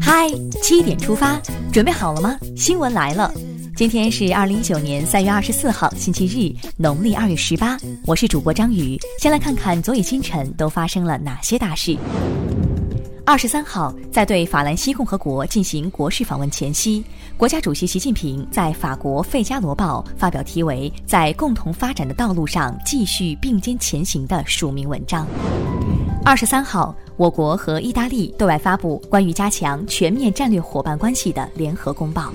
嗨，七点出发，准备好了吗？新闻来了，今天是二零一九年三月二十四号，星期日，农历二月十八。我是主播张宇，先来看看昨夜今晨都发生了哪些大事。二十三号，在对法兰西共和国进行国事访问前夕，国家主席习近平在法国《费加罗报》发表题为《在共同发展的道路上继续并肩前行》的署名文章。二十三号，我国和意大利对外发布关于加强全面战略伙伴关系的联合公报。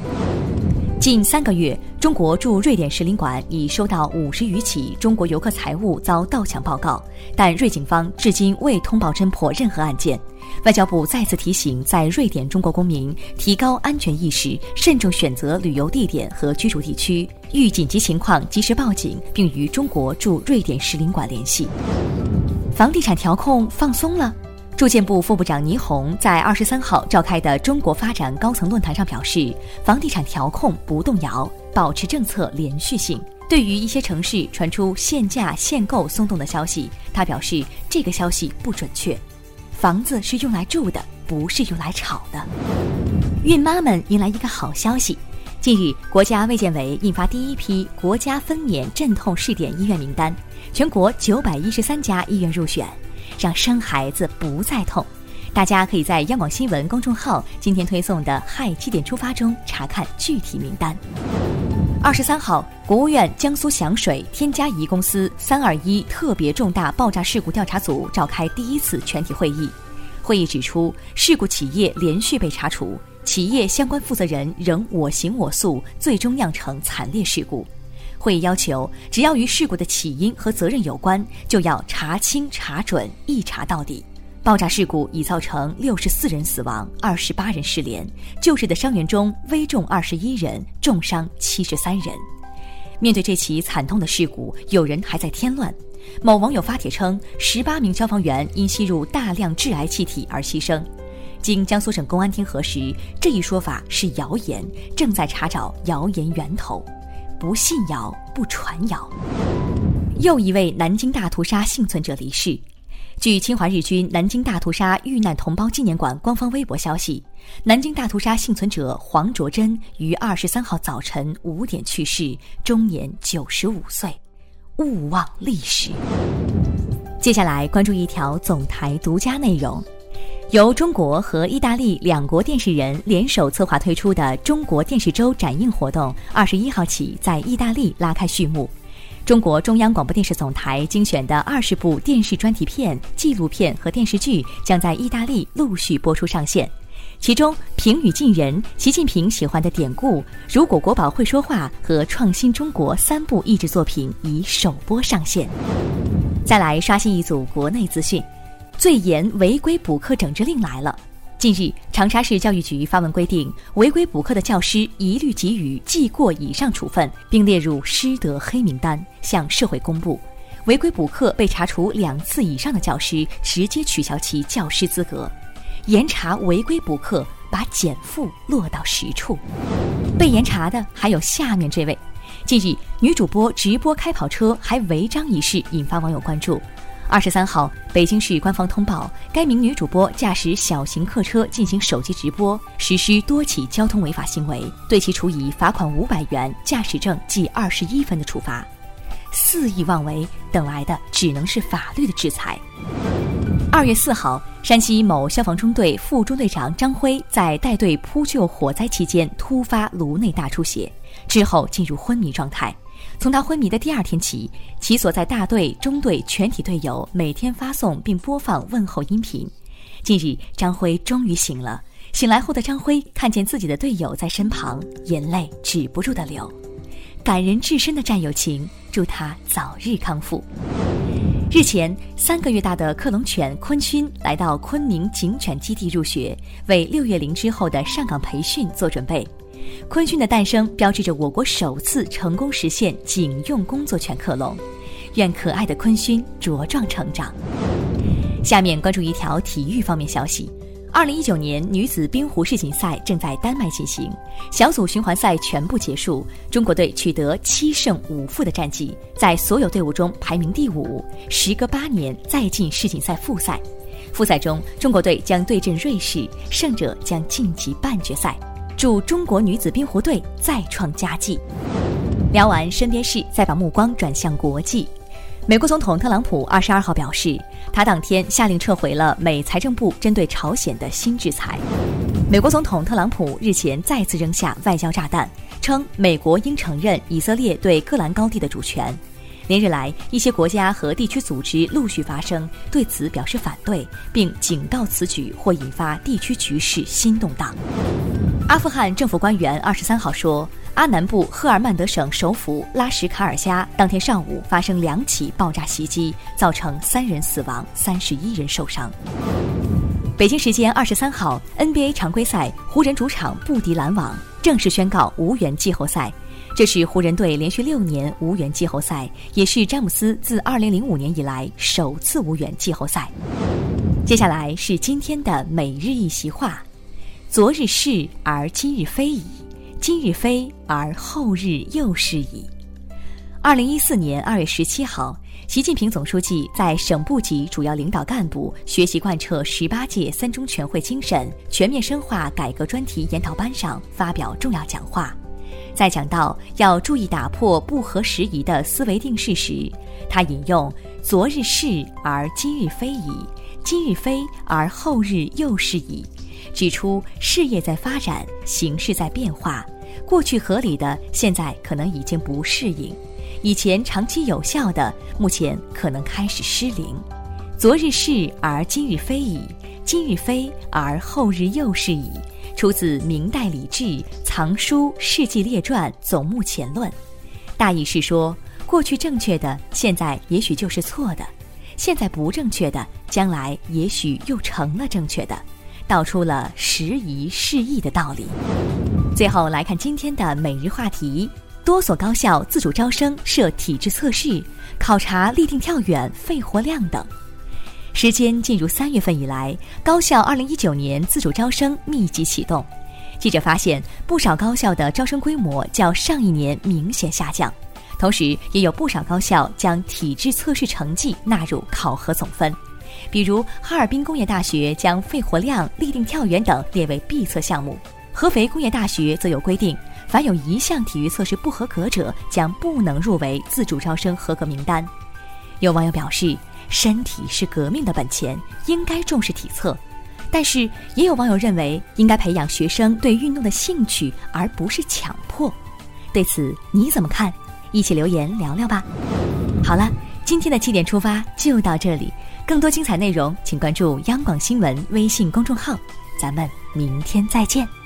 近三个月，中国驻瑞典使领馆已收到五十余起中国游客财物遭盗抢报告，但瑞警方至今未通报侦破任何案件。外交部再次提醒在瑞典中国公民提高安全意识，慎重选择旅游地点和居住地区，遇紧急情况及时报警，并与中国驻瑞典使领馆联系。房地产调控放松了。住建部副部长倪虹在二十三号召开的中国发展高层论坛上表示，房地产调控不动摇，保持政策连续性。对于一些城市传出限价限购松动的消息，他表示这个消息不准确。房子是用来住的，不是用来炒的。孕妈们迎来一个好消息，近日国家卫健委印发第一批国家分娩镇痛试点医院名单，全国九百一十三家医院入选。让生孩子不再痛，大家可以在央广新闻公众号今天推送的“嗨七点出发”中查看具体名单。二十三号，国务院江苏响水天嘉宜公司三二一特别重大爆炸事故调查组召开第一次全体会议。会议指出，事故企业连续被查处，企业相关负责人仍我行我素，最终酿成惨烈事故。会议要求，只要与事故的起因和责任有关，就要查清查准，一查到底。爆炸事故已造成六十四人死亡，二十八人失联，救治的伤员中危重二十一人，重伤七十三人。面对这起惨痛的事故，有人还在添乱。某网友发帖称，十八名消防员因吸入大量致癌气体而牺牲。经江苏省公安厅核实，这一说法是谣言，正在查找谣言源头。不信谣，不传谣。又一位南京大屠杀幸存者离世。据侵华日军南京大屠杀遇难同胞纪念馆官方微博消息，南京大屠杀幸存者黄卓珍于二十三号早晨五点去世，终年九十五岁。勿忘历史。接下来关注一条总台独家内容。由中国和意大利两国电视人联手策划推出的中国电视周展映活动，二十一号起在意大利拉开序幕。中国中央广播电视总台精选的二十部电视专题片、纪录片和电视剧将在意大利陆续播出上线。其中，平语近人、习近平喜欢的典故、如果国宝会说话和创新中国三部译制作品已首播上线。再来刷新一组国内资讯。最严违规补课整治令来了。近日，长沙市教育局发文规定，违规补课的教师一律给予记过以上处分，并列入师德黑名单，向社会公布。违规补课被查处两次以上的教师，直接取消其教师资格。严查违规补课，把减负落到实处。被严查的还有下面这位。近日，女主播直播开跑车还违章一事引发网友关注。二十三号，北京市官方通报，该名女主播驾驶小型客车进行手机直播，实施多起交通违法行为，对其处以罚款五百元、驾驶证记二十一分的处罚。肆意妄为，等来的只能是法律的制裁。二月四号，山西某消防中队副中队长张辉在带队扑救火灾期间突发颅内大出血，之后进入昏迷状态。从他昏迷的第二天起，其所在大队、中队全体队友每天发送并播放问候音频。近日，张辉终于醒了。醒来后的张辉看见自己的队友在身旁，眼泪止不住的流，感人至深的战友情，祝他早日康复。日前，三个月大的克隆犬昆勋来到昆明警犬基地入学，为六月零之后的上岗培训做准备。昆勋的诞生标志着我国首次成功实现警用工作犬克隆，愿可爱的昆勋茁壮成长。下面关注一条体育方面消息：二零一九年女子冰壶世锦赛正在丹麦进行，小组循环赛全部结束，中国队取得七胜五负的战绩，在所有队伍中排名第五，时隔八年再进世锦赛复赛。复赛中，中国队将对阵瑞士，胜者将晋级半决赛。祝中国女子冰壶队再创佳绩。聊完身边事，再把目光转向国际。美国总统特朗普二十二号表示，他当天下令撤回了美财政部针对朝鲜的新制裁。美国总统特朗普日前再次扔下外交炸弹，称美国应承认以色列对戈兰高地的主权。连日来，一些国家和地区组织陆续发声，对此表示反对，并警告此举或引发地区局势新动荡。阿富汗政府官员二十三号说。阿南部赫尔曼德省首府拉什卡尔加当天上午发生两起爆炸袭击，造成三人死亡，三十一人受伤。北京时间二十三号，NBA 常规赛，湖人主场不敌篮网，正式宣告无缘季后赛。这是湖人队连续六年无缘季后赛，也是詹姆斯自二零零五年以来首次无缘季后赛。接下来是今天的每日一席话：昨日是而今日非矣。今日非而后日又是矣。二零一四年二月十七号，习近平总书记在省部级主要领导干部学习贯彻十八届三中全会精神、全面深化改革专题研讨班上发表重要讲话。在讲到要注意打破不合时宜的思维定势时，他引用“昨日是而今日非矣，今日非而后日又是矣”。指出事业在发展，形势在变化，过去合理的现在可能已经不适应，以前长期有效的目前可能开始失灵。昨日是而今日非矣，今日非而后日又是矣。出自明代李治《藏书事迹列传总目前论》，大意是说，过去正确的现在也许就是错的，现在不正确的将来也许又成了正确的。道出了时移世易的道理。最后来看今天的每日话题：多所高校自主招生设体质测试，考察立定跳远、肺活量等。时间进入三月份以来，高校二零一九年自主招生密集启动。记者发现，不少高校的招生规模较上一年明显下降，同时也有不少高校将体质测试成绩纳入考核总分。比如，哈尔滨工业大学将肺活量、立定跳远等列为必测项目；合肥工业大学则有规定，凡有一项体育测试不合格者，将不能入围自主招生合格名单。有网友表示，身体是革命的本钱，应该重视体测；但是，也有网友认为，应该培养学生对运动的兴趣，而不是强迫。对此你怎么看？一起留言聊聊吧。好了，今天的七点出发就到这里。更多精彩内容，请关注央广新闻微信公众号。咱们明天再见。